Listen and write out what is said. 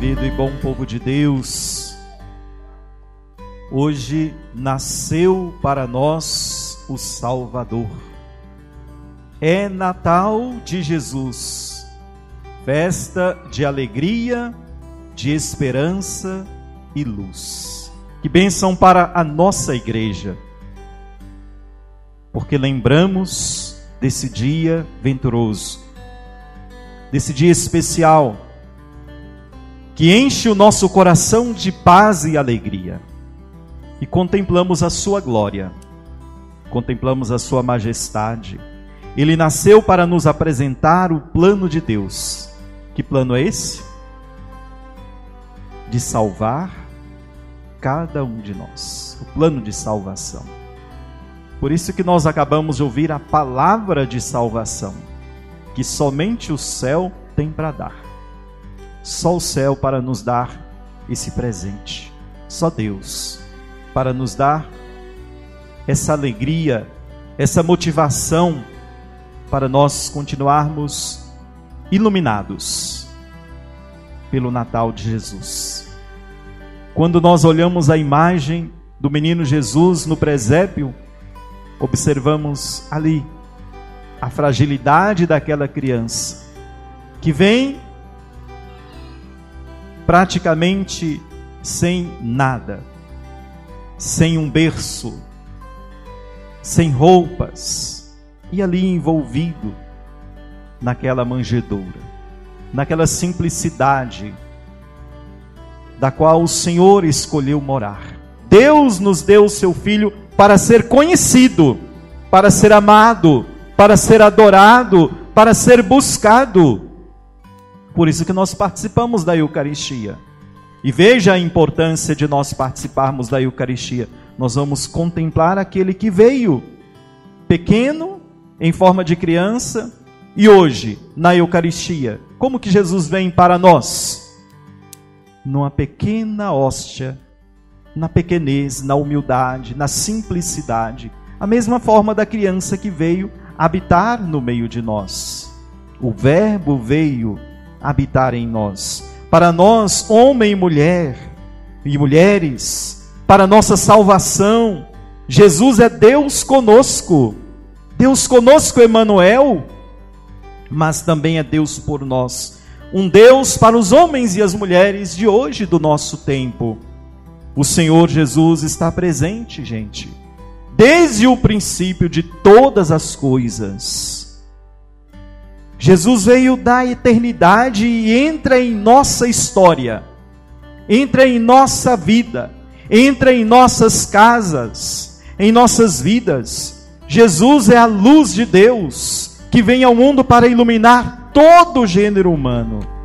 Querido e bom povo de Deus, hoje nasceu para nós o Salvador. É Natal de Jesus, festa de alegria, de esperança e luz. Que bênção para a nossa igreja, porque lembramos desse dia venturoso, desse dia especial que enche o nosso coração de paz e alegria. E contemplamos a sua glória, contemplamos a sua majestade. Ele nasceu para nos apresentar o plano de Deus. Que plano é esse? De salvar cada um de nós. O plano de salvação. Por isso que nós acabamos de ouvir a palavra de salvação, que somente o céu tem para dar. Só o céu para nos dar esse presente. Só Deus para nos dar essa alegria, essa motivação para nós continuarmos iluminados pelo Natal de Jesus. Quando nós olhamos a imagem do menino Jesus no presépio, observamos ali a fragilidade daquela criança que vem praticamente sem nada, sem um berço, sem roupas, e ali envolvido naquela manjedoura, naquela simplicidade da qual o Senhor escolheu morar. Deus nos deu o seu filho para ser conhecido, para ser amado, para ser adorado, para ser buscado. Por isso que nós participamos da Eucaristia. E veja a importância de nós participarmos da Eucaristia. Nós vamos contemplar aquele que veio pequeno, em forma de criança, e hoje, na Eucaristia, como que Jesus vem para nós? Numa pequena hóstia, na pequenez, na humildade, na simplicidade, a mesma forma da criança que veio habitar no meio de nós. O Verbo veio habitar em nós. Para nós, homem e mulher, e mulheres, para nossa salvação, Jesus é Deus conosco. Deus conosco, Emanuel, mas também é Deus por nós. Um Deus para os homens e as mulheres de hoje do nosso tempo. O Senhor Jesus está presente, gente, desde o princípio de todas as coisas. Jesus veio da eternidade e entra em nossa história, entra em nossa vida, entra em nossas casas, em nossas vidas. Jesus é a luz de Deus que vem ao mundo para iluminar todo o gênero humano.